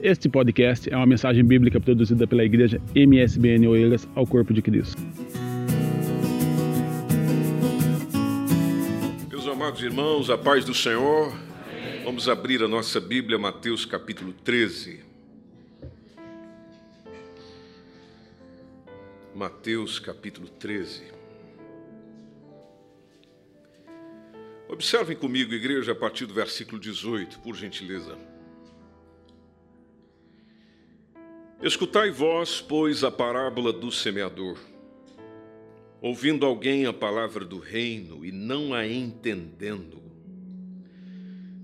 Este podcast é uma mensagem bíblica produzida pela igreja MSBN Oeiras ao Corpo de Cristo. Meus amados irmãos, a paz do Senhor. Vamos abrir a nossa Bíblia, Mateus capítulo 13. Mateus capítulo 13. Observem comigo, igreja, a partir do versículo 18, por gentileza. Escutai vós, pois, a parábola do semeador. Ouvindo alguém a palavra do reino e não a entendendo,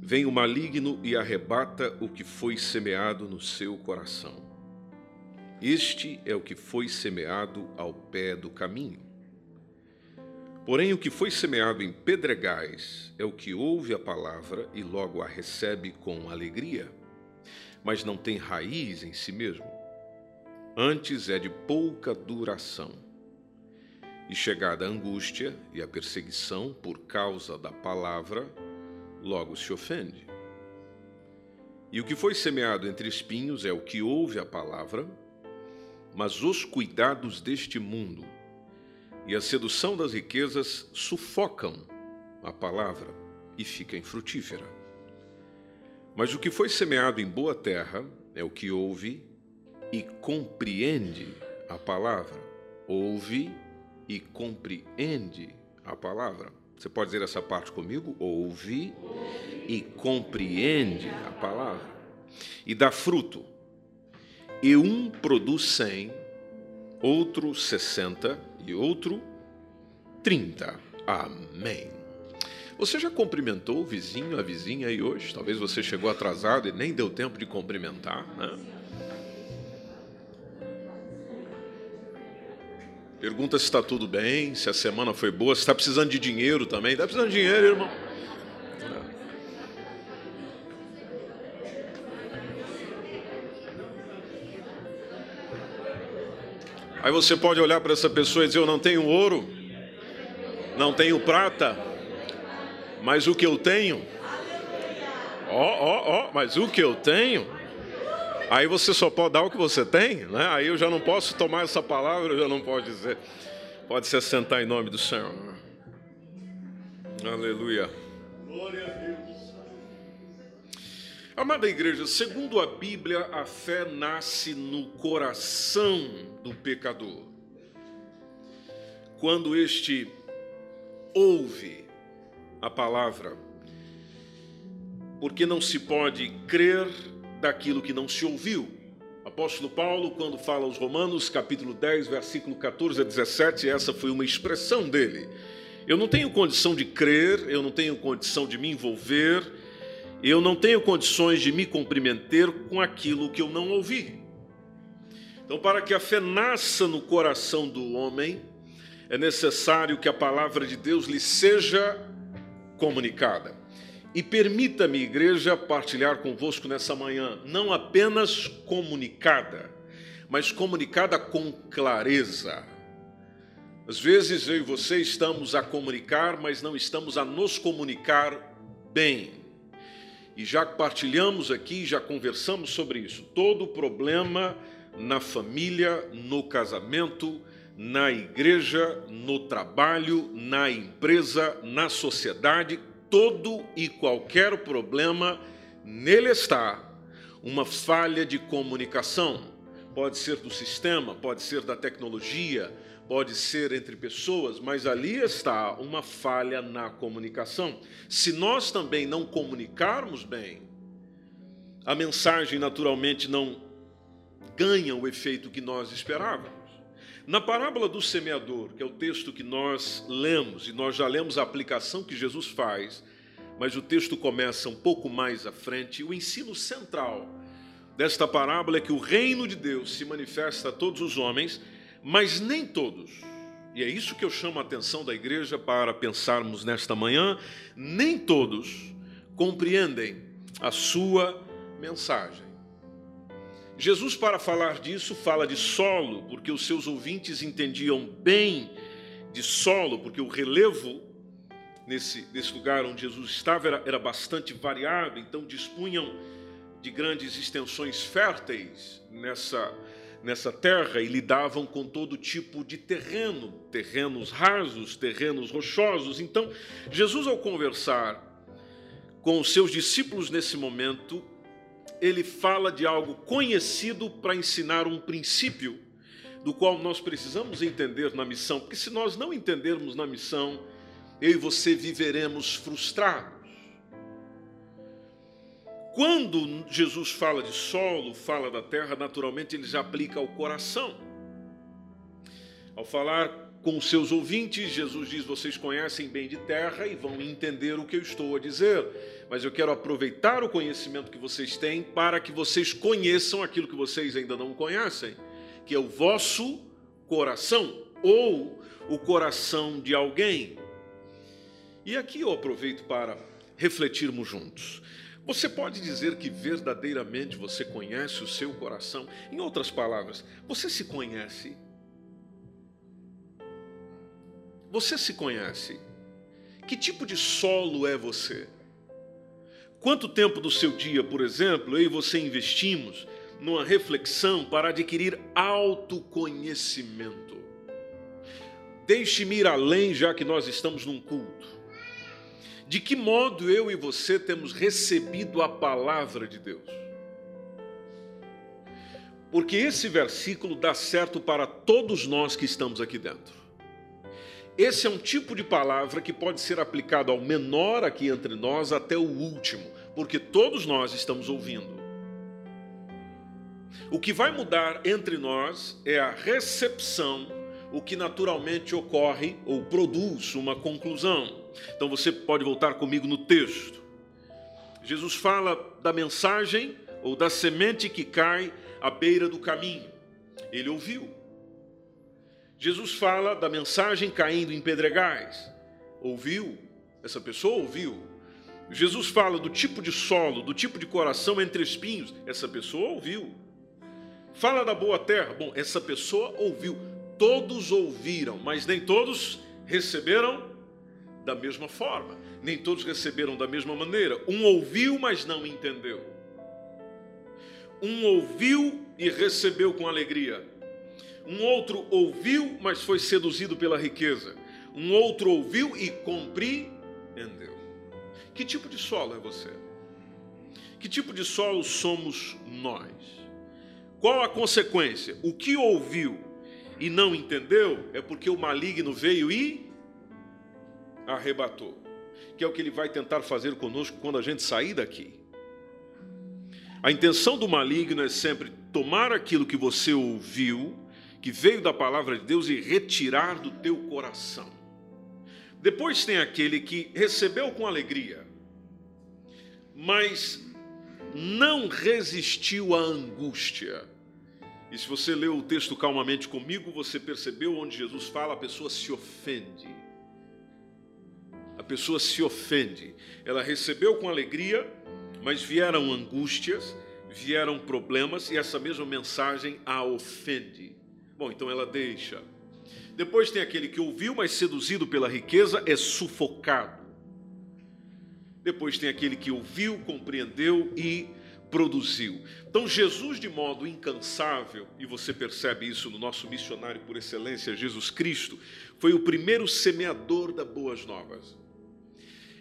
vem o maligno e arrebata o que foi semeado no seu coração. Este é o que foi semeado ao pé do caminho. Porém, o que foi semeado em pedregais é o que ouve a palavra e logo a recebe com alegria, mas não tem raiz em si mesmo antes é de pouca duração. E chegada a angústia e a perseguição por causa da palavra, logo se ofende. E o que foi semeado entre espinhos é o que ouve a palavra, mas os cuidados deste mundo e a sedução das riquezas sufocam a palavra e fica infrutífera. Mas o que foi semeado em boa terra é o que ouve e compreende a palavra. Ouve e compreende a palavra. Você pode dizer essa parte comigo? Ouve e compreende a palavra. E dá fruto. E um produz cem, outro sessenta e outro trinta. Amém. Você já cumprimentou o vizinho, a vizinha aí hoje? Talvez você chegou atrasado e nem deu tempo de cumprimentar, né? Pergunta se está tudo bem, se a semana foi boa, se está precisando de dinheiro também. Está precisando de dinheiro, irmão? Aí você pode olhar para essa pessoa e dizer: Eu não tenho ouro, não tenho prata, mas o que eu tenho, ó, ó, ó, mas o que eu tenho Aí você só pode dar o que você tem, né? Aí eu já não posso tomar essa palavra, eu já não posso dizer. Pode se assentar em nome do Senhor. Aleluia. Glória a Deus. Amada igreja, segundo a Bíblia, a fé nasce no coração do pecador. Quando este ouve a palavra, porque não se pode crer daquilo que não se ouviu. Apóstolo Paulo, quando fala aos Romanos, capítulo 10, versículo 14 a 17, essa foi uma expressão dele. Eu não tenho condição de crer, eu não tenho condição de me envolver, eu não tenho condições de me comprometer com aquilo que eu não ouvi. Então, para que a fé nasça no coração do homem, é necessário que a palavra de Deus lhe seja comunicada. E permita-me, igreja, partilhar convosco nessa manhã, não apenas comunicada, mas comunicada com clareza. Às vezes eu e você estamos a comunicar, mas não estamos a nos comunicar bem. E já partilhamos aqui, já conversamos sobre isso. Todo problema na família, no casamento, na igreja, no trabalho, na empresa, na sociedade, todo e qualquer problema, nele está uma falha de comunicação. Pode ser do sistema, pode ser da tecnologia, pode ser entre pessoas, mas ali está uma falha na comunicação. Se nós também não comunicarmos bem, a mensagem naturalmente não ganha o efeito que nós esperávamos. Na parábola do semeador, que é o texto que nós lemos, e nós já lemos a aplicação que Jesus faz, mas o texto começa um pouco mais à frente, o ensino central desta parábola é que o reino de Deus se manifesta a todos os homens, mas nem todos. E é isso que eu chamo a atenção da igreja para pensarmos nesta manhã, nem todos compreendem a sua mensagem. Jesus, para falar disso, fala de solo, porque os seus ouvintes entendiam bem de solo, porque o relevo nesse, nesse lugar onde Jesus estava era, era bastante variado, então dispunham de grandes extensões férteis nessa, nessa terra e lidavam com todo tipo de terreno, terrenos rasos, terrenos rochosos. Então, Jesus, ao conversar com os seus discípulos nesse momento, ele fala de algo conhecido para ensinar um princípio do qual nós precisamos entender na missão, porque se nós não entendermos na missão, eu e você viveremos frustrados. Quando Jesus fala de solo, fala da terra, naturalmente ele já aplica ao coração. Ao falar com seus ouvintes, Jesus diz: Vocês conhecem bem de terra e vão entender o que eu estou a dizer. Mas eu quero aproveitar o conhecimento que vocês têm para que vocês conheçam aquilo que vocês ainda não conhecem, que é o vosso coração ou o coração de alguém. E aqui eu aproveito para refletirmos juntos. Você pode dizer que verdadeiramente você conhece o seu coração? Em outras palavras, você se conhece? Você se conhece? Que tipo de solo é você? Quanto tempo do seu dia, por exemplo, eu e você investimos numa reflexão para adquirir autoconhecimento? Deixe-me ir além, já que nós estamos num culto de que modo eu e você temos recebido a palavra de Deus. Porque esse versículo dá certo para todos nós que estamos aqui dentro. Esse é um tipo de palavra que pode ser aplicado ao menor aqui entre nós até o último, porque todos nós estamos ouvindo. O que vai mudar entre nós é a recepção, o que naturalmente ocorre ou produz uma conclusão. Então você pode voltar comigo no texto. Jesus fala da mensagem ou da semente que cai à beira do caminho. Ele ouviu. Jesus fala da mensagem caindo em pedregais. Ouviu? Essa pessoa ouviu. Jesus fala do tipo de solo, do tipo de coração entre espinhos. Essa pessoa ouviu. Fala da boa terra. Bom, essa pessoa ouviu. Todos ouviram, mas nem todos receberam da mesma forma. Nem todos receberam da mesma maneira. Um ouviu, mas não entendeu. Um ouviu e recebeu com alegria. Um outro ouviu, mas foi seduzido pela riqueza. Um outro ouviu e compreendeu. Que tipo de solo é você? Que tipo de solo somos nós? Qual a consequência? O que ouviu e não entendeu é porque o maligno veio e arrebatou, que é o que ele vai tentar fazer conosco quando a gente sair daqui. A intenção do maligno é sempre tomar aquilo que você ouviu, que veio da palavra de Deus, e retirar do teu coração. Depois tem aquele que recebeu com alegria, mas não resistiu à angústia. E se você leu o texto calmamente comigo, você percebeu onde Jesus fala, a pessoa se ofende a pessoa se ofende. Ela recebeu com alegria, mas vieram angústias, vieram problemas e essa mesma mensagem a ofende. Bom, então ela deixa. Depois tem aquele que ouviu, mas seduzido pela riqueza é sufocado. Depois tem aquele que ouviu, compreendeu e produziu. Então, Jesus, de modo incansável, e você percebe isso no nosso missionário por excelência, Jesus Cristo, foi o primeiro semeador das boas novas.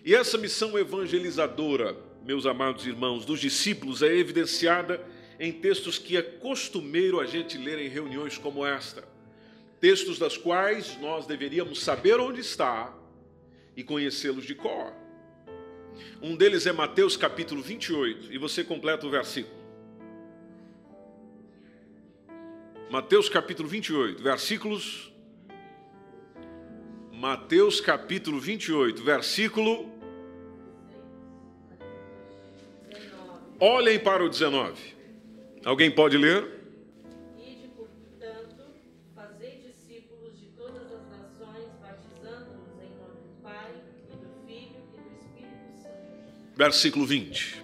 E essa missão evangelizadora, meus amados irmãos, dos discípulos é evidenciada em textos que é costumeiro a gente ler em reuniões como esta. Textos das quais nós deveríamos saber onde está e conhecê-los de cor. Um deles é Mateus capítulo 28, e você completa o versículo. Mateus capítulo 28, versículos. Mateus capítulo 28, versículo Olhem para o 19. Alguém pode ler? Ide, portanto, fazei discípulos de todas as nações, batizando-os em nome do Pai, e do Filho e do Espírito Santo. Versículo 20.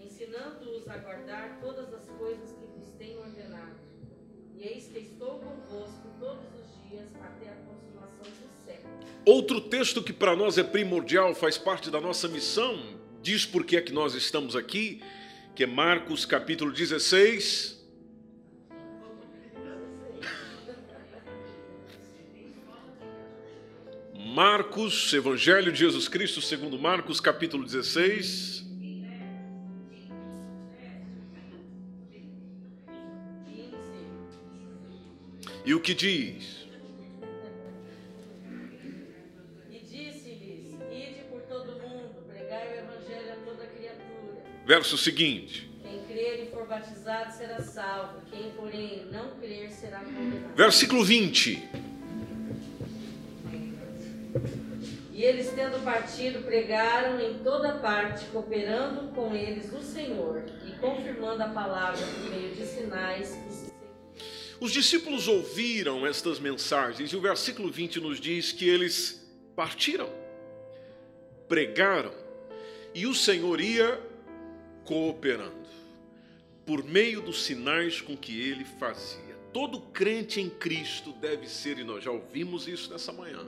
Ensinando-os a guardar todas as coisas que vos tenho ordenado. E eis que estou convosco todos os dias até a consumação do século. Outro texto que para nós é primordial, faz parte da nossa missão diz por que é que nós estamos aqui, que é Marcos capítulo 16. Marcos, Evangelho de Jesus Cristo, segundo Marcos, capítulo 16. E o que diz? Verso seguinte. Quem crer e for batizado será salvo, quem, porém, não crer será condenado. Versículo 20. E eles, tendo partido, pregaram em toda parte, cooperando com eles o Senhor e confirmando a palavra por meio de sinais que se seguiam. Os discípulos ouviram estas mensagens e o versículo 20 nos diz que eles partiram, pregaram e o Senhor ia cooperando por meio dos sinais com que ele fazia. Todo crente em Cristo deve ser, e nós já ouvimos isso nessa manhã,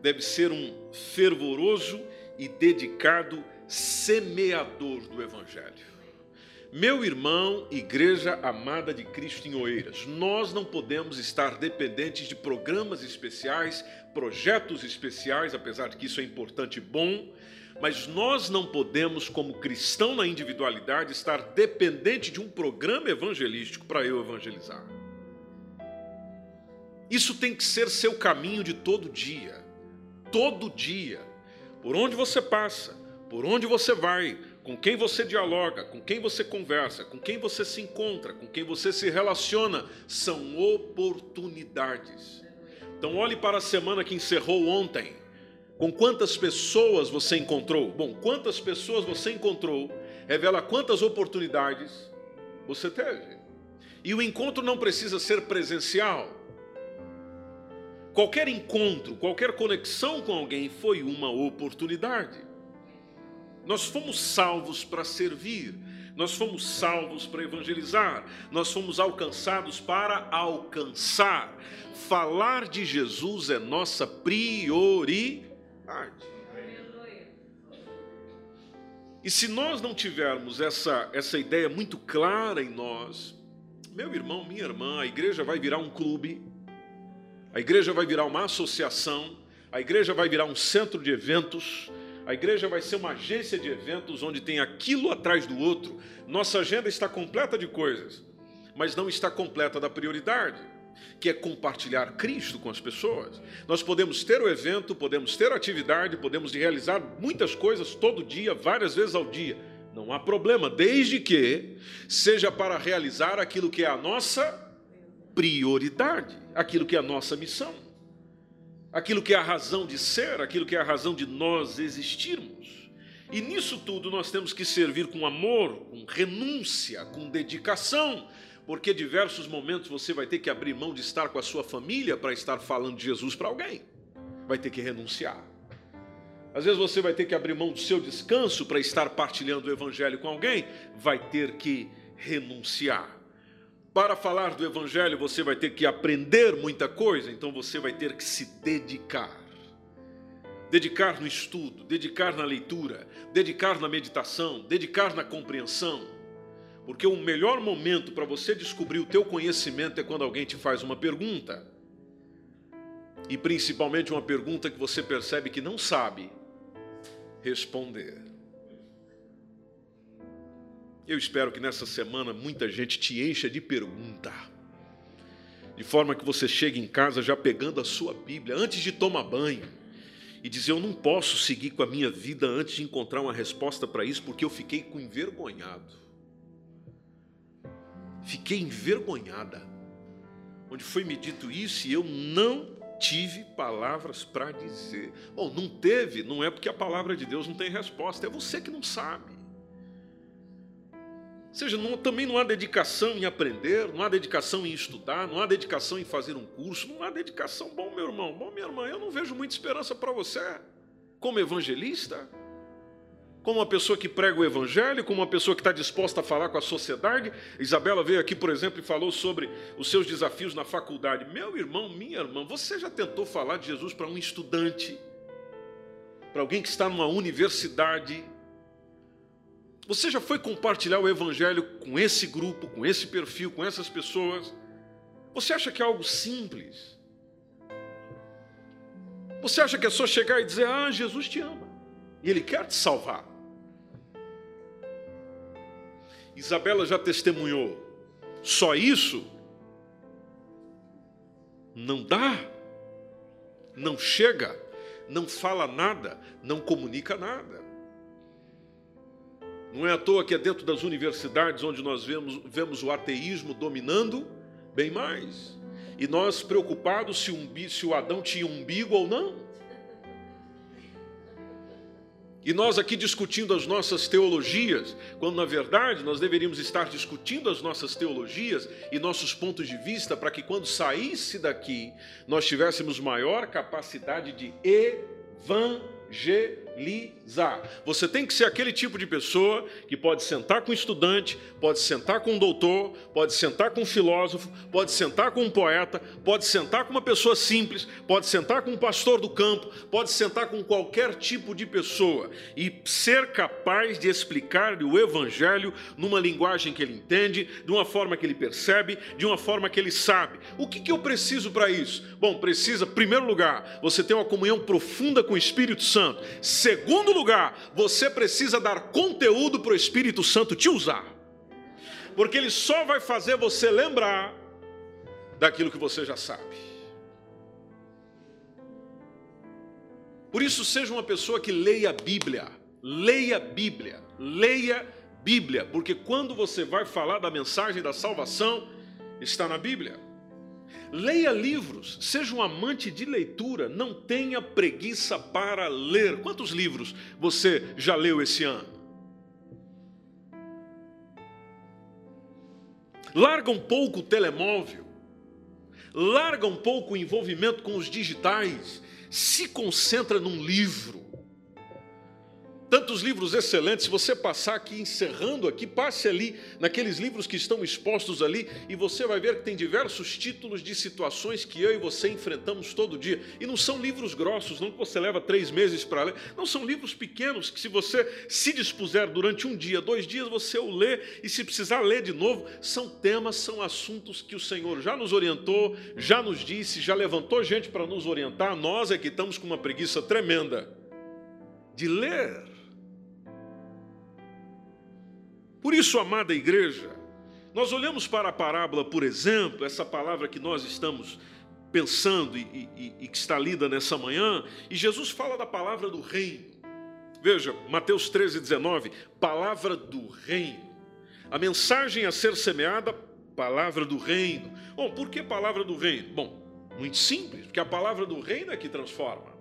deve ser um fervoroso e dedicado semeador do Evangelho. Meu irmão, igreja amada de Cristo em Oeiras, nós não podemos estar dependentes de programas especiais, projetos especiais, apesar de que isso é importante e bom, mas nós não podemos, como cristão na individualidade, estar dependente de um programa evangelístico para eu evangelizar. Isso tem que ser seu caminho de todo dia. Todo dia. Por onde você passa, por onde você vai, com quem você dialoga, com quem você conversa, com quem você se encontra, com quem você se relaciona, são oportunidades. Então, olhe para a semana que encerrou ontem. Com quantas pessoas você encontrou? Bom, quantas pessoas você encontrou revela quantas oportunidades você teve. E o encontro não precisa ser presencial. Qualquer encontro, qualquer conexão com alguém foi uma oportunidade. Nós fomos salvos para servir, nós fomos salvos para evangelizar, nós fomos alcançados para alcançar. Falar de Jesus é nossa prioridade. E se nós não tivermos essa, essa ideia muito clara em nós, meu irmão, minha irmã, a igreja vai virar um clube, a igreja vai virar uma associação, a igreja vai virar um centro de eventos, a igreja vai ser uma agência de eventos onde tem aquilo atrás do outro. Nossa agenda está completa de coisas, mas não está completa da prioridade, que é compartilhar Cristo com as pessoas. Nós podemos ter o evento, podemos ter atividade, podemos realizar muitas coisas todo dia, várias vezes ao dia. Não há problema, desde que seja para realizar aquilo que é a nossa prioridade, aquilo que é a nossa missão aquilo que é a razão de ser, aquilo que é a razão de nós existirmos. E nisso tudo nós temos que servir com amor, com renúncia, com dedicação, porque diversos momentos você vai ter que abrir mão de estar com a sua família para estar falando de Jesus para alguém. Vai ter que renunciar. Às vezes você vai ter que abrir mão do seu descanso para estar partilhando o evangelho com alguém, vai ter que renunciar. Para falar do Evangelho, você vai ter que aprender muita coisa, então você vai ter que se dedicar. Dedicar no estudo, dedicar na leitura, dedicar na meditação, dedicar na compreensão. Porque o melhor momento para você descobrir o teu conhecimento é quando alguém te faz uma pergunta. E principalmente uma pergunta que você percebe que não sabe responder. Eu espero que nessa semana muita gente te encha de pergunta. De forma que você chegue em casa já pegando a sua Bíblia antes de tomar banho e dizer: Eu não posso seguir com a minha vida antes de encontrar uma resposta para isso, porque eu fiquei envergonhado. Fiquei envergonhada. Onde foi me dito isso e eu não tive palavras para dizer. Bom, não teve, não é porque a palavra de Deus não tem resposta, é você que não sabe. Ou seja, não, também não há dedicação em aprender, não há dedicação em estudar, não há dedicação em fazer um curso, não há dedicação. Bom, meu irmão, bom, minha irmã, eu não vejo muita esperança para você como evangelista, como uma pessoa que prega o evangelho, como uma pessoa que está disposta a falar com a sociedade. Isabela veio aqui, por exemplo, e falou sobre os seus desafios na faculdade. Meu irmão, minha irmã, você já tentou falar de Jesus para um estudante, para alguém que está numa universidade? Você já foi compartilhar o evangelho com esse grupo, com esse perfil, com essas pessoas? Você acha que é algo simples? Você acha que é só chegar e dizer: "Ah, Jesus te ama e ele quer te salvar"? Isabela já testemunhou. Só isso não dá. Não chega, não fala nada, não comunica nada. Não é à toa que é dentro das universidades onde nós vemos, vemos o ateísmo dominando, bem mais. E nós preocupados se, um, se o Adão tinha umbigo ou não. E nós aqui discutindo as nossas teologias, quando na verdade nós deveríamos estar discutindo as nossas teologias e nossos pontos de vista para que quando saísse daqui nós tivéssemos maior capacidade de evangelizar evangelizar. Você tem que ser aquele tipo de pessoa que pode sentar com um estudante, pode sentar com um doutor, pode sentar com um filósofo, pode sentar com um poeta, pode sentar com uma pessoa simples, pode sentar com um pastor do campo, pode sentar com qualquer tipo de pessoa e ser capaz de explicar o evangelho numa linguagem que ele entende, de uma forma que ele percebe, de uma forma que ele sabe. O que, que eu preciso para isso? Bom, precisa, em primeiro lugar, você ter uma comunhão profunda com o Espírito Santo Segundo lugar, você precisa dar conteúdo para o Espírito Santo te usar. Porque ele só vai fazer você lembrar daquilo que você já sabe. Por isso, seja uma pessoa que leia a Bíblia. Leia a Bíblia. Leia Bíblia. Porque quando você vai falar da mensagem da salvação, está na Bíblia. Leia livros, seja um amante de leitura, não tenha preguiça para ler. Quantos livros você já leu esse ano? Larga um pouco o telemóvel, larga um pouco o envolvimento com os digitais, se concentra num livro. Tantos livros excelentes, se você passar aqui encerrando aqui, passe ali naqueles livros que estão expostos ali e você vai ver que tem diversos títulos de situações que eu e você enfrentamos todo dia. E não são livros grossos, não que você leva três meses para ler, não são livros pequenos que se você se dispuser durante um dia, dois dias, você o lê e se precisar ler de novo, são temas, são assuntos que o Senhor já nos orientou, já nos disse, já levantou gente para nos orientar, nós é que estamos com uma preguiça tremenda de ler. Por isso, amada igreja, nós olhamos para a parábola, por exemplo, essa palavra que nós estamos pensando e, e, e, que está lida nessa manhã, e Jesus fala da palavra do reino. Veja, Mateus 13, 19, palavra do reino. A mensagem a ser semeada, palavra do reino. Bom, por que palavra do reino? Bom, muito simples, porque a palavra do reino é que transforma.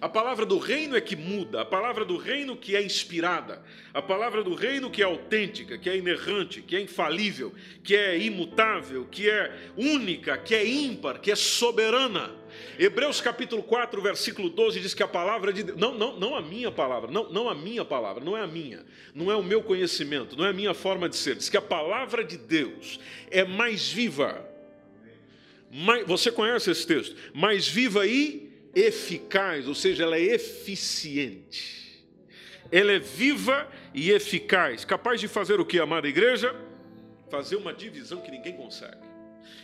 A palavra do reino é que muda, a palavra do reino que é inspirada, a palavra do reino que é autêntica, que é inerrante, que é infalível, que é imutável, que é única, que é ímpar, que é soberana. Hebreus capítulo 4, versículo 12 diz que a palavra de Deus, não, não, não a minha palavra, não, não a minha palavra, não é a minha, não é o meu conhecimento, não é a minha forma de ser. Diz que a palavra de Deus é mais viva. Mais, você conhece esse texto? Mais viva e eficaz, ou seja, ela é eficiente. Ela é viva e eficaz, capaz de fazer o que, amada igreja? Fazer uma divisão que ninguém consegue.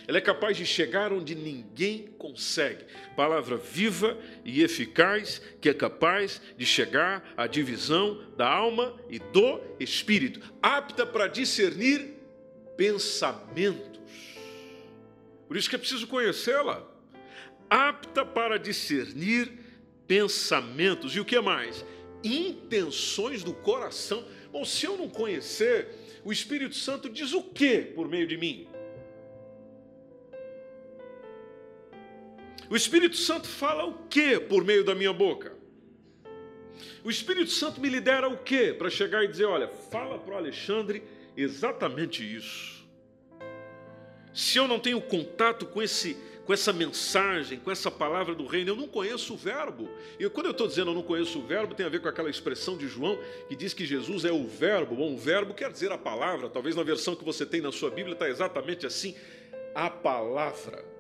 Ela é capaz de chegar onde ninguém consegue. Palavra viva e eficaz, que é capaz de chegar à divisão da alma e do espírito, apta para discernir pensamentos. Por isso que é preciso conhecê-la apta para discernir pensamentos e o que mais? Intenções do coração. Bom, se eu não conhecer, o Espírito Santo diz o que por meio de mim? O Espírito Santo fala o que por meio da minha boca? O Espírito Santo me lidera o que para chegar e dizer: olha, fala para o Alexandre exatamente isso. Se eu não tenho contato com esse com essa mensagem, com essa palavra do reino. Eu não conheço o verbo. E quando eu estou dizendo eu não conheço o verbo, tem a ver com aquela expressão de João que diz que Jesus é o verbo. Bom, o verbo quer dizer a palavra. Talvez na versão que você tem na sua Bíblia está exatamente assim: a palavra.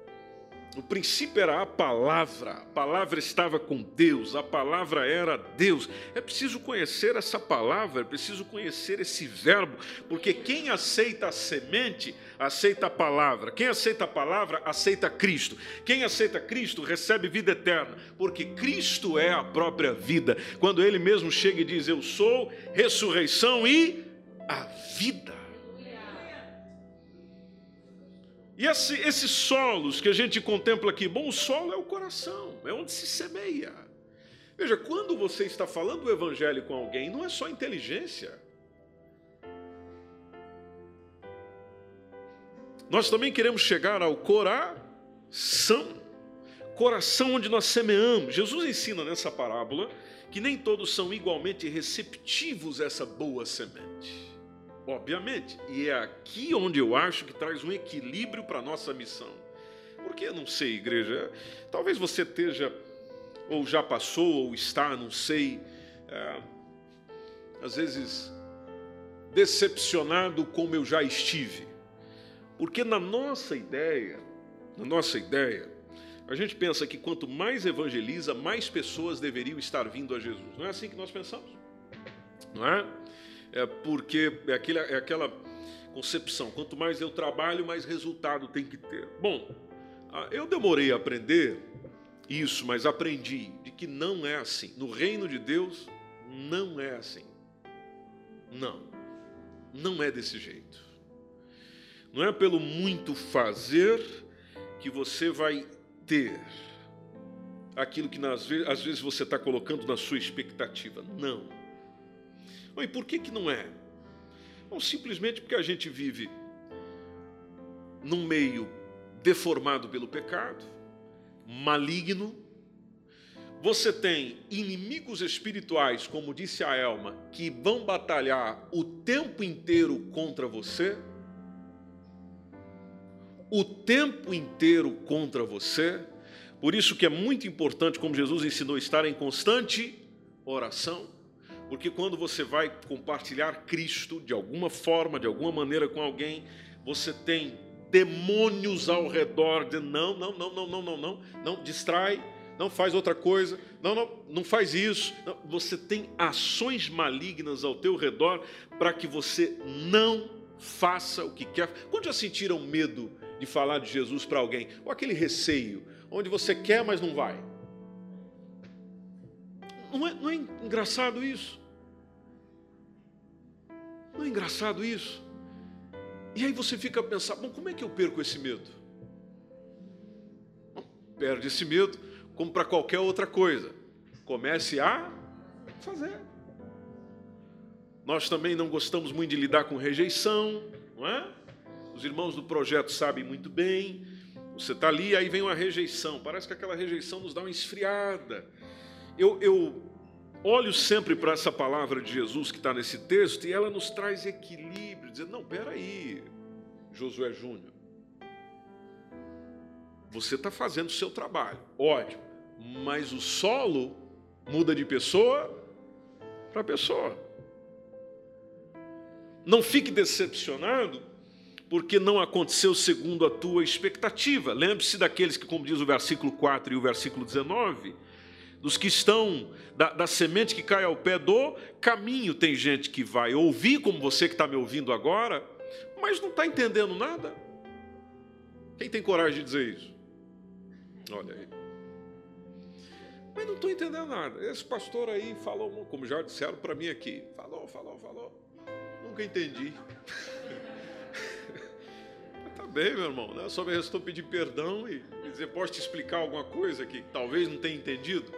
No princípio era a palavra, a palavra estava com Deus, a palavra era Deus. É preciso conhecer essa palavra, é preciso conhecer esse verbo, porque quem aceita a semente, aceita a palavra. Quem aceita a palavra, aceita Cristo. Quem aceita Cristo, recebe vida eterna, porque Cristo é a própria vida. Quando ele mesmo chega e diz: Eu sou ressurreição e a vida. E esse, esses solos que a gente contempla aqui, bom, o solo é o coração, é onde se semeia. Veja, quando você está falando o evangelho com alguém, não é só inteligência. Nós também queremos chegar ao coração. Coração onde nós semeamos. Jesus ensina nessa parábola que nem todos são igualmente receptivos a essa boa semente. Obviamente. E é aqui onde eu acho que traz um equilíbrio para a nossa missão. Porque, não sei, igreja, talvez você esteja, ou já passou, ou está, não sei, é, às vezes decepcionado como eu já estive. Porque na nossa ideia, na nossa ideia, a gente pensa que quanto mais evangeliza, mais pessoas deveriam estar vindo a Jesus. Não é assim que nós pensamos? Não é? é porque é, aquele, é aquela concepção: quanto mais eu trabalho, mais resultado tem que ter. Bom, ah, eu demorei a aprender isso, mas aprendi de que não é assim. No reino de Deus, não é assim. Não, não é desse jeito. Não é pelo muito fazer que você vai ter aquilo que às vezes você está colocando na sua expectativa. Não. E por que, que não é? Bom, simplesmente porque a gente vive num meio deformado pelo pecado, maligno. Você tem inimigos espirituais, como disse a Elma, que vão batalhar o tempo inteiro contra você o tempo inteiro contra você. Por isso que é muito importante, como Jesus ensinou, estar em constante oração, porque quando você vai compartilhar Cristo de alguma forma, de alguma maneira com alguém, você tem demônios ao redor de não, não, não, não, não, não, não, não distrai, não faz outra coisa, não, não, não faz isso. Não. Você tem ações malignas ao teu redor para que você não faça o que quer. Quando já sentiram medo de falar de Jesus para alguém? Ou aquele receio, onde você quer, mas não vai? Não é, não é engraçado isso? Não é engraçado isso? E aí você fica a pensar, bom, como é que eu perco esse medo? Bom, perde esse medo como para qualquer outra coisa. Comece a fazer. Nós também não gostamos muito de lidar com rejeição, não é? Os irmãos do projeto sabem muito bem. Você está ali, aí vem uma rejeição. Parece que aquela rejeição nos dá uma esfriada. Eu, eu olho sempre para essa palavra de Jesus que está nesse texto e ela nos traz equilíbrio, dizendo: não, peraí, Josué Júnior, você está fazendo o seu trabalho, ótimo, mas o solo muda de pessoa para pessoa. Não fique decepcionado porque não aconteceu segundo a tua expectativa. Lembre-se daqueles que, como diz o versículo 4 e o versículo 19, dos que estão, da, da, semente que cai ao pé do caminho. Tem gente que vai ouvir, como você que está me ouvindo agora, mas não está entendendo nada. Quem tem coragem de dizer isso? Olha aí. Mas não estou entendendo nada. Esse pastor aí falou, como já disseram para mim aqui, falou, falou, falou. Nunca entendi. tá bem, meu irmão. Né? Só me restou pedir perdão e dizer, posso te explicar alguma coisa que talvez não tenha entendido?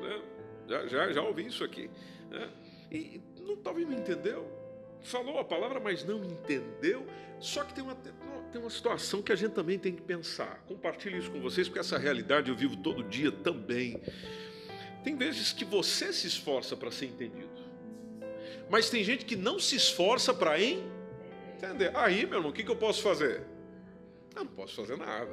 Né? Já, já, já ouvi isso aqui. Né? E não, talvez não entendeu. Falou a palavra, mas não entendeu. Só que tem uma, tem uma situação que a gente também tem que pensar. Compartilho isso com vocês, porque essa realidade eu vivo todo dia também. Tem vezes que você se esforça para ser entendido. Mas tem gente que não se esforça para entender. Aí, meu irmão, o que, que eu posso fazer? Eu não posso fazer nada.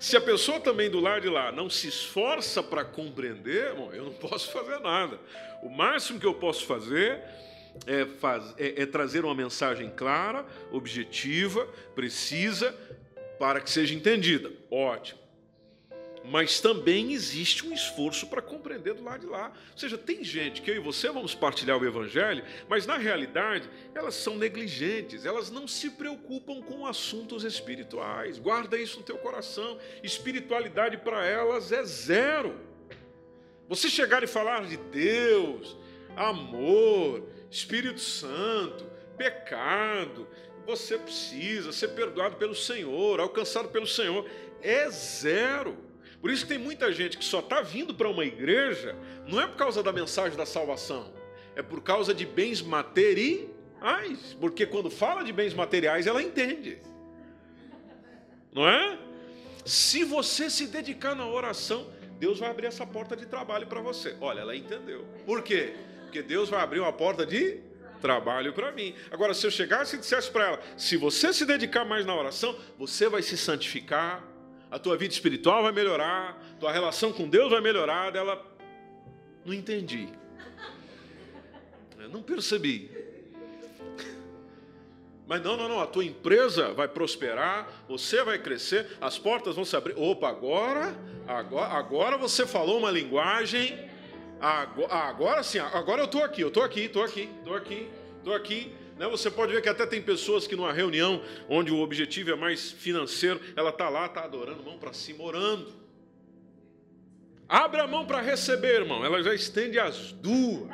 Se a pessoa também do lado de lá não se esforça para compreender, bom, eu não posso fazer nada. O máximo que eu posso fazer é, faz, é, é trazer uma mensagem clara, objetiva, precisa, para que seja entendida. Ótimo. Mas também existe um esforço para compreender do lado de lá. Ou seja, tem gente que eu e você vamos partilhar o Evangelho, mas na realidade elas são negligentes, elas não se preocupam com assuntos espirituais. Guarda isso no teu coração. Espiritualidade para elas é zero. Você chegar e falar de Deus, amor, Espírito Santo, pecado, você precisa ser perdoado pelo Senhor, alcançado pelo Senhor, é zero. Por isso que tem muita gente que só está vindo para uma igreja, não é por causa da mensagem da salvação, é por causa de bens materiais. Porque quando fala de bens materiais, ela entende. Não é? Se você se dedicar na oração, Deus vai abrir essa porta de trabalho para você. Olha, ela entendeu. Por quê? Porque Deus vai abrir uma porta de trabalho para mim. Agora, se eu chegasse e dissesse para ela: se você se dedicar mais na oração, você vai se santificar, a tua vida espiritual vai melhorar, tua relação com Deus vai melhorar. Ela, não entendi. Eu não percebi. Mas não, não, não, a tua empresa vai prosperar, você vai crescer, as portas vão se abrir. Opa, agora, agora, agora você falou uma linguagem. Agora, agora sim, agora eu estou aqui, eu estou aqui, estou aqui, estou aqui, estou aqui. Né? Você pode ver que até tem pessoas que numa reunião onde o objetivo é mais financeiro, ela está lá, está adorando, mão para cima, orando. Abre a mão para receber, irmão. Ela já estende as duas.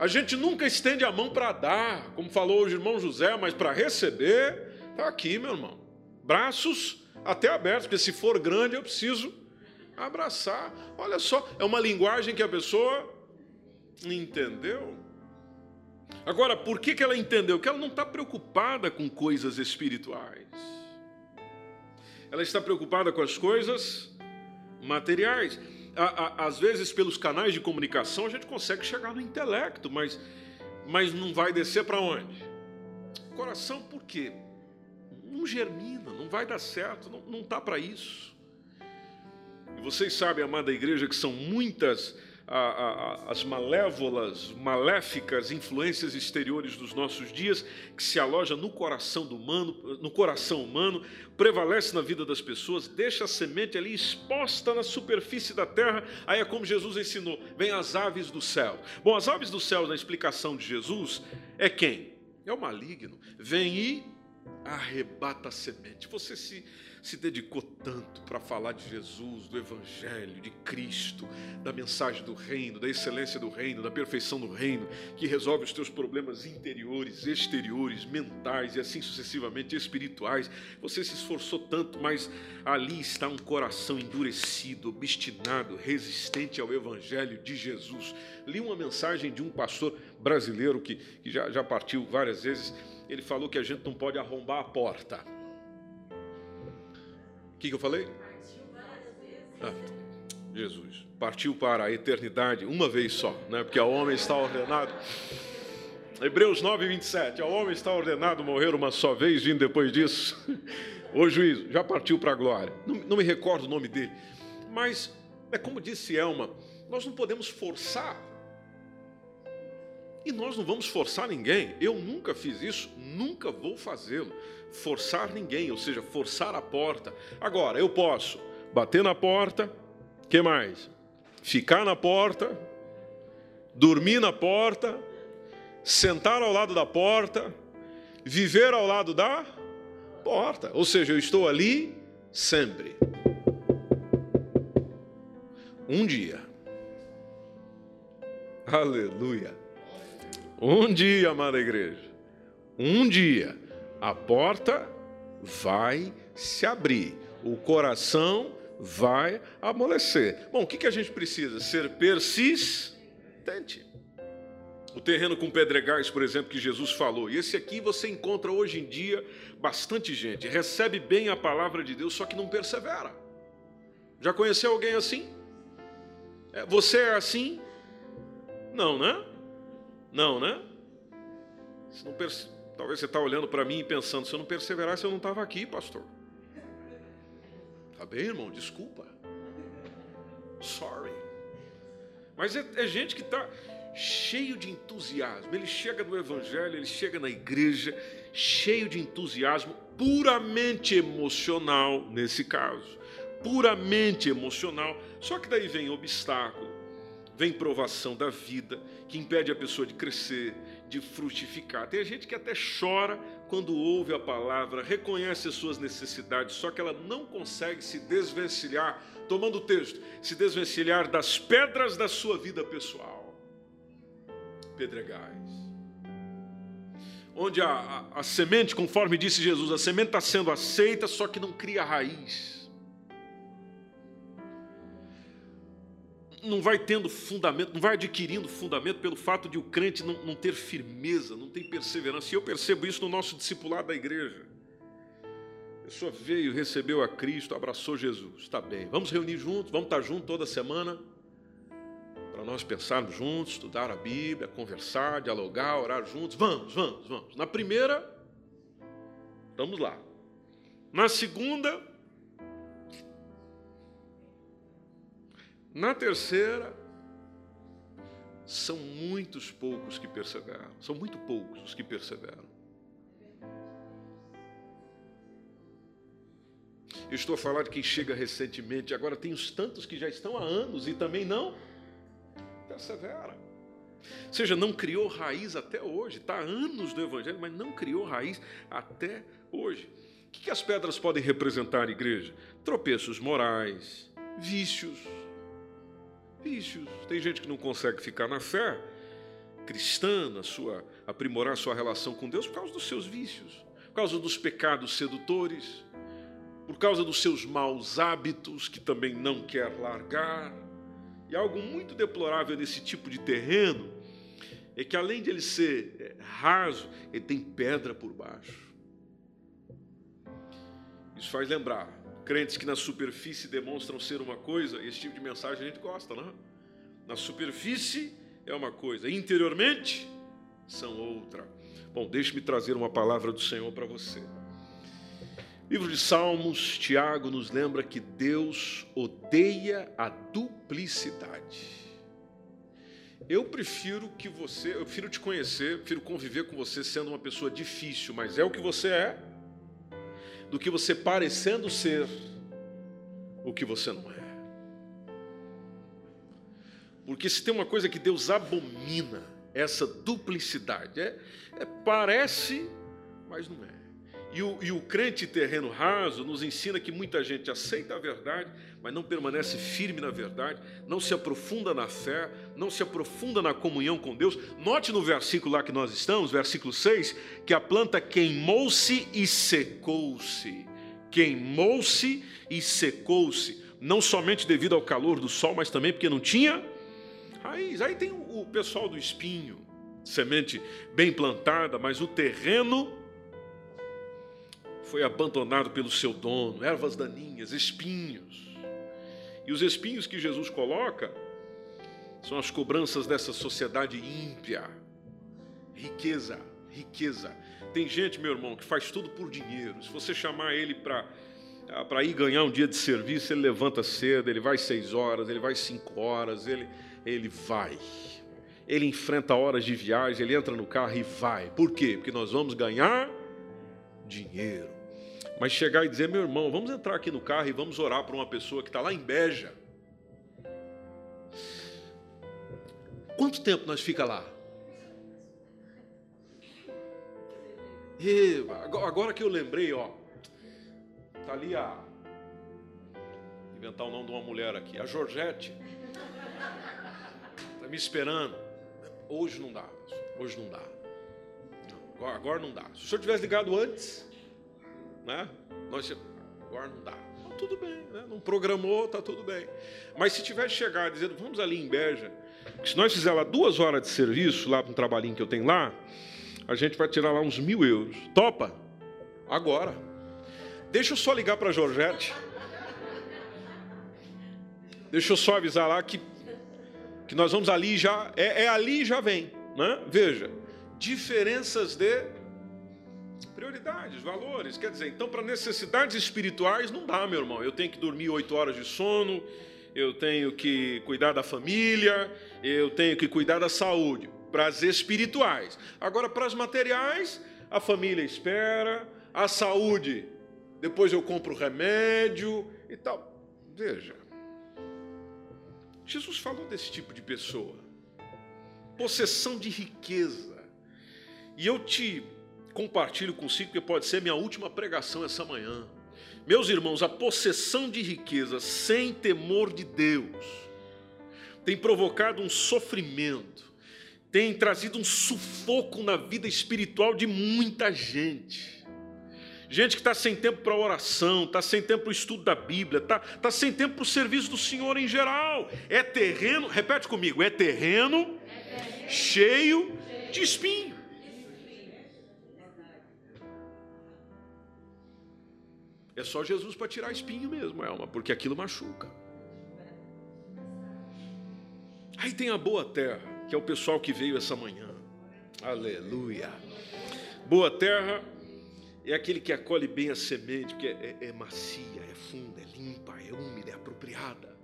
A gente nunca estende a mão para dar, como falou o irmão José, mas para receber, está aqui, meu irmão. Braços até abertos, porque se for grande eu preciso abraçar. Olha só, é uma linguagem que a pessoa entendeu. Agora, por que, que ela entendeu? Que ela não está preocupada com coisas espirituais. Ela está preocupada com as coisas materiais. Às vezes, pelos canais de comunicação, a gente consegue chegar no intelecto, mas, mas não vai descer para onde? Coração, por quê? Não germina, não vai dar certo, não está para isso. E vocês sabem, amada igreja, que são muitas a, a, as malévolas, maléficas influências exteriores dos nossos dias, que se aloja no coração do humano, no coração humano, prevalece na vida das pessoas, deixa a semente ali exposta na superfície da terra. Aí é como Jesus ensinou: vem as aves do céu. Bom, as aves do céu, na explicação de Jesus, é quem? É o maligno. Vem e arrebata a semente. Você se se dedicou tanto para falar de Jesus, do Evangelho, de Cristo, da mensagem do reino, da excelência do reino, da perfeição do reino, que resolve os teus problemas interiores, exteriores, mentais e assim sucessivamente espirituais. Você se esforçou tanto, mas ali está um coração endurecido, obstinado, resistente ao Evangelho de Jesus. Li uma mensagem de um pastor brasileiro que, que já, já partiu várias vezes. Ele falou que a gente não pode arrombar a porta o que, que eu falei? Ah, Jesus. Partiu para a eternidade uma vez só, né? porque ao homem está ordenado. Hebreus 9, 27. Ao homem está ordenado morrer uma só vez, vindo depois disso. O juízo já partiu para a glória. Não, não me recordo o nome dele. Mas, é como disse Elma, nós não podemos forçar. E nós não vamos forçar ninguém. Eu nunca fiz isso, nunca vou fazê-lo forçar ninguém, ou seja, forçar a porta. Agora, eu posso bater na porta, que mais? Ficar na porta, dormir na porta, sentar ao lado da porta, viver ao lado da porta. Ou seja, eu estou ali sempre. Um dia. Aleluia. Um dia, amada igreja. Um dia a porta vai se abrir, o coração vai amolecer. Bom, o que a gente precisa? Ser persistente. O terreno com pedregais, por exemplo, que Jesus falou, e esse aqui você encontra hoje em dia bastante gente, recebe bem a palavra de Deus, só que não persevera. Já conheceu alguém assim? É, você é assim? Não, né? Não, né? Não persevera Talvez você está olhando para mim e pensando, se eu não perseverasse, eu não estava aqui, pastor. Tá bem, irmão? Desculpa. Sorry. Mas é, é gente que está cheio de entusiasmo. Ele chega no Evangelho, ele chega na igreja, cheio de entusiasmo, puramente emocional nesse caso. puramente emocional. Só que daí vem obstáculo, vem provação da vida, que impede a pessoa de crescer, de frutificar. Tem gente que até chora quando ouve a palavra, reconhece as suas necessidades, só que ela não consegue se desvencilhar, tomando o texto, se desvencilhar das pedras da sua vida pessoal. Pedregais. Onde a, a, a semente, conforme disse Jesus, a semente está sendo aceita, só que não cria raiz não vai tendo fundamento, não vai adquirindo fundamento pelo fato de o crente não, não ter firmeza, não ter perseverança. E eu percebo isso no nosso discipulado da igreja. A pessoa veio, recebeu a Cristo, abraçou Jesus. Está bem, vamos reunir juntos, vamos estar juntos toda semana para nós pensarmos juntos, estudar a Bíblia, conversar, dialogar, orar juntos. Vamos, vamos, vamos. Na primeira, vamos lá. Na segunda, Na terceira, são muitos poucos que perseveram. São muito poucos os que perseveram. Eu estou a falar de quem chega recentemente, agora tem os tantos que já estão há anos e também não persevera. Ou seja, não criou raiz até hoje, está há anos do Evangelho, mas não criou raiz até hoje. O que as pedras podem representar, igreja? Tropeços morais, vícios, vícios. Tem gente que não consegue ficar na fé cristã, na sua aprimorar sua relação com Deus por causa dos seus vícios, por causa dos pecados sedutores, por causa dos seus maus hábitos que também não quer largar. E algo muito deplorável nesse tipo de terreno é que além de ele ser é, raso, ele tem pedra por baixo. Isso faz lembrar crentes que na superfície demonstram ser uma coisa, esse tipo de mensagem a gente gosta, não? Na superfície é uma coisa, interiormente são outra. Bom, deixe-me trazer uma palavra do Senhor para você. Livro de Salmos, Tiago nos lembra que Deus odeia a duplicidade. Eu prefiro que você, eu prefiro te conhecer, prefiro conviver com você sendo uma pessoa difícil, mas é o que você é do que você parecendo ser o que você não é. Porque se tem uma coisa que Deus abomina, essa duplicidade, é, é parece, mas não é. E o, e o crente terreno raso nos ensina que muita gente aceita a verdade, mas não permanece firme na verdade, não se aprofunda na fé, não se aprofunda na comunhão com Deus. Note no versículo lá que nós estamos, versículo 6, que a planta queimou-se e secou-se. Queimou-se e secou-se, não somente devido ao calor do sol, mas também porque não tinha raiz. Aí tem o pessoal do espinho, semente bem plantada, mas o terreno foi abandonado pelo seu dono, ervas daninhas, espinhos. E os espinhos que Jesus coloca são as cobranças dessa sociedade ímpia. Riqueza, riqueza. Tem gente, meu irmão, que faz tudo por dinheiro. Se você chamar ele para para ir ganhar um dia de serviço, ele levanta cedo, ele vai seis horas, ele vai cinco horas, ele, ele vai. Ele enfrenta horas de viagem, ele entra no carro e vai. Por quê? Porque nós vamos ganhar dinheiro. Mas chegar e dizer, meu irmão, vamos entrar aqui no carro e vamos orar para uma pessoa que está lá em Beja. Quanto tempo nós fica lá? E, agora que eu lembrei, ó, tá ali a inventar o nome de uma mulher aqui, a Georgette. Está me esperando. Hoje não dá, hoje não dá. Agora não dá. Se o senhor tivesse ligado antes, né? Nós, agora não dá. Tudo bem, né? não programou, tá tudo bem. Mas se tivesse chegado dizendo, vamos ali em Beja, se nós fizermos lá duas horas de serviço, lá para um trabalhinho que eu tenho lá, a gente vai tirar lá uns mil euros. Topa? Agora. Deixa eu só ligar para a Georgette. Deixa eu só avisar lá que, que nós vamos ali já. É, é ali já vem. Né? Veja, diferenças de Prioridades, valores. Quer dizer, então, para necessidades espirituais, não dá, meu irmão. Eu tenho que dormir oito horas de sono, eu tenho que cuidar da família, eu tenho que cuidar da saúde. Para as espirituais. Agora, para as materiais, a família espera, a saúde, depois eu compro remédio e tal. Veja, Jesus falou desse tipo de pessoa, possessão de riqueza. E eu te compartilho consigo que pode ser minha última pregação essa manhã. Meus irmãos, a possessão de riqueza sem temor de Deus tem provocado um sofrimento, tem trazido um sufoco na vida espiritual de muita gente. Gente que está sem tempo para oração, está sem tempo para o estudo da Bíblia, está tá sem tempo para o serviço do Senhor em geral. É terreno, repete comigo, é terreno, é terreno cheio de espinho. É só Jesus para tirar espinho mesmo, Elma, porque aquilo machuca. Aí tem a boa terra, que é o pessoal que veio essa manhã. Aleluia. Boa terra é aquele que acolhe bem a semente, porque é, é, é macia, é funda, é limpa, é úmida, é apropriada.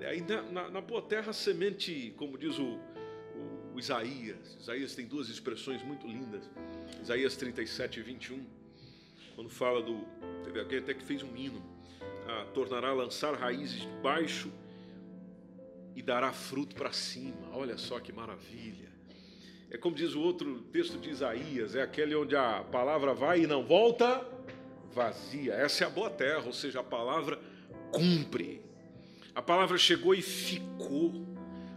Aí na, na, na boa terra a semente, como diz o, o, o Isaías, Isaías tem duas expressões muito lindas. Isaías 37, 21 quando fala do. Teve alguém até que fez um hino. Ah, tornará a lançar raízes de baixo e dará fruto para cima. Olha só que maravilha. É como diz o outro texto de Isaías, é aquele onde a palavra vai e não volta vazia. Essa é a boa terra, ou seja, a palavra cumpre. A palavra chegou e ficou.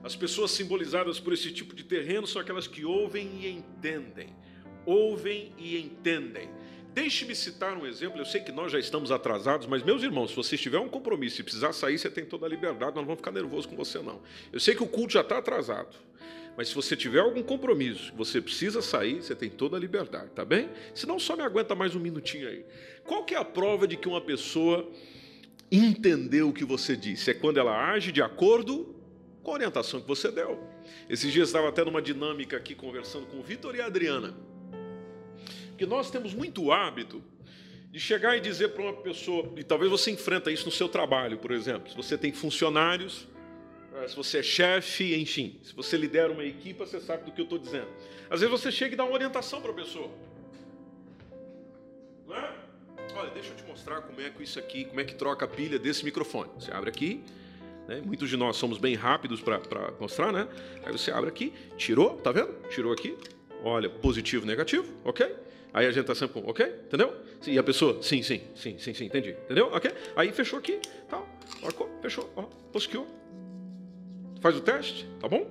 As pessoas simbolizadas por esse tipo de terreno são aquelas que ouvem e entendem. Ouvem e entendem. Deixe-me citar um exemplo. Eu sei que nós já estamos atrasados, mas, meus irmãos, se você tiver um compromisso e precisar sair, você tem toda a liberdade, nós não vamos ficar nervosos com você, não. Eu sei que o culto já está atrasado, mas se você tiver algum compromisso, você precisa sair, você tem toda a liberdade, tá bem? Senão, só me aguenta mais um minutinho aí. Qual que é a prova de que uma pessoa entendeu o que você disse? É quando ela age de acordo com a orientação que você deu. Esses dias estava até numa dinâmica aqui conversando com o Vitor e a Adriana. Porque nós temos muito hábito de chegar e dizer para uma pessoa, e talvez você enfrenta isso no seu trabalho, por exemplo, se você tem funcionários, eh, se você é chefe, enfim, se você lidera uma equipe, você sabe do que eu estou dizendo. Às vezes você chega e dá uma orientação para a pessoa. Não é? Olha, deixa eu te mostrar como é que isso aqui, como é que troca a pilha desse microfone. Você abre aqui, né? muitos de nós somos bem rápidos para mostrar, né? Aí você abre aqui, tirou, tá vendo? Tirou aqui, olha, positivo, negativo, ok? Aí a gente está sempre com, ok? Entendeu? E a pessoa, sim, sim, sim, sim, sim, entendi. Entendeu? Ok? Aí fechou aqui, tal, marcou, fechou, ó. Faz o teste, tá bom?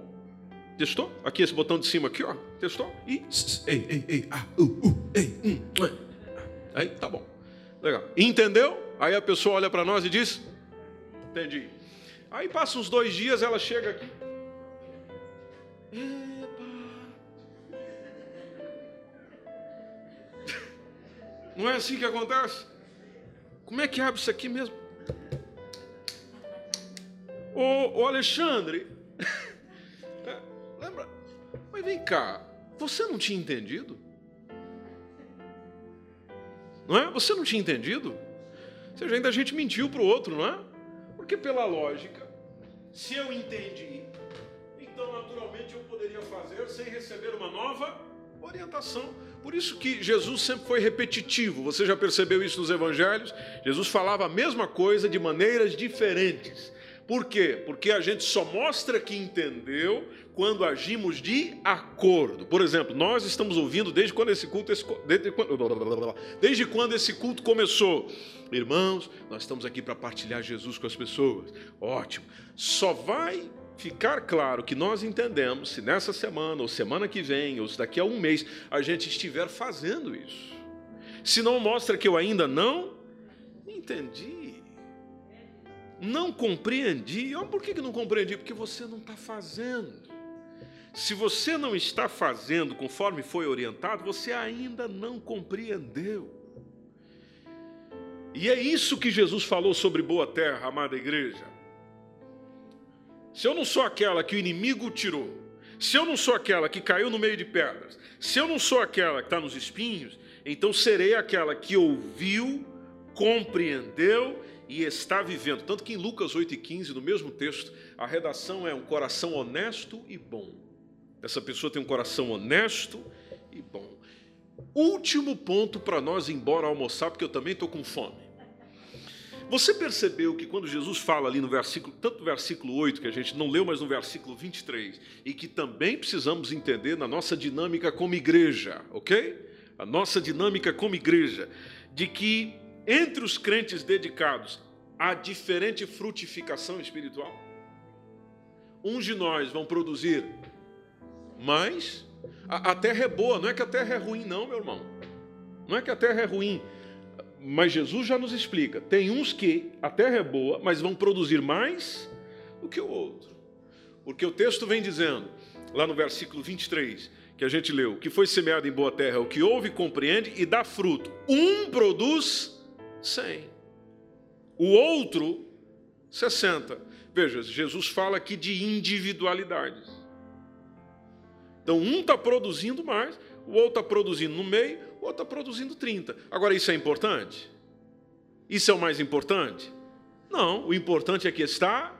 Testou? Aqui esse botão de cima aqui, ó. Testou? E. Ei, ei, ei, ah, uh, uh, ei, um, Aí, tá bom. Legal. Entendeu? Aí a pessoa olha para nós e diz: Entendi. Aí passa uns dois dias, ela chega aqui. Não é assim que acontece? Como é que abre isso aqui mesmo? Ô, ô Alexandre, é, lembra? Mas vem cá, você não tinha entendido? Não é? Você não tinha entendido? Ou seja, ainda a gente mentiu para o outro, não é? Porque pela lógica, se eu entendi, então naturalmente eu poderia fazer sem receber uma nova orientação. Por isso que Jesus sempre foi repetitivo. Você já percebeu isso nos evangelhos? Jesus falava a mesma coisa de maneiras diferentes. Por quê? Porque a gente só mostra que entendeu quando agimos de acordo. Por exemplo, nós estamos ouvindo desde quando esse culto desde quando, esse culto começou. Irmãos, nós estamos aqui para partilhar Jesus com as pessoas. Ótimo. Só vai ficar claro que nós entendemos se nessa semana, ou semana que vem, ou se daqui a um mês a gente estiver fazendo isso. Se não mostra que eu ainda não entendi, não compreendi. Oh, por que não compreendi? Porque você não está fazendo. Se você não está fazendo conforme foi orientado, você ainda não compreendeu. E é isso que Jesus falou sobre boa terra, amada igreja. Se eu não sou aquela que o inimigo tirou, se eu não sou aquela que caiu no meio de pedras, se eu não sou aquela que está nos espinhos, então serei aquela que ouviu, compreendeu e está vivendo. Tanto que em Lucas 8,15, no mesmo texto, a redação é um coração honesto e bom. Essa pessoa tem um coração honesto e bom. Último ponto para nós ir embora almoçar, porque eu também estou com fome. Você percebeu que quando Jesus fala ali no versículo, tanto no versículo 8, que a gente não leu, mas no versículo 23, e que também precisamos entender na nossa dinâmica como igreja, ok? A nossa dinâmica como igreja, de que entre os crentes dedicados há diferente frutificação espiritual. Uns de nós vão produzir mais. A, a terra é boa, não é que a terra é ruim, não, meu irmão. Não é que a terra é ruim. Mas Jesus já nos explica: tem uns que a terra é boa, mas vão produzir mais do que o outro. Porque o texto vem dizendo, lá no versículo 23, que a gente leu, que foi semeado em boa terra, o que ouve, compreende e dá fruto. Um produz 100, o outro 60. Veja, Jesus fala aqui de individualidades. Então, um está produzindo mais, o outro está produzindo no meio, o outro está produzindo 30. Agora, isso é importante? Isso é o mais importante? Não, o importante é que está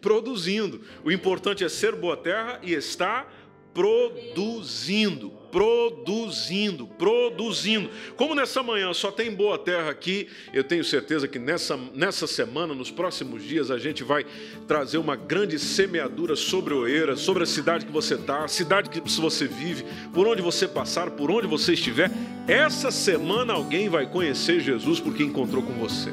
produzindo. O importante é ser boa terra e estar produzindo, produzindo, produzindo. Como nessa manhã só tem boa terra aqui, eu tenho certeza que nessa, nessa semana, nos próximos dias, a gente vai trazer uma grande semeadura sobre Oeira, sobre a cidade que você está, a cidade que você vive, por onde você passar, por onde você estiver. Essa semana alguém vai conhecer Jesus porque encontrou com você.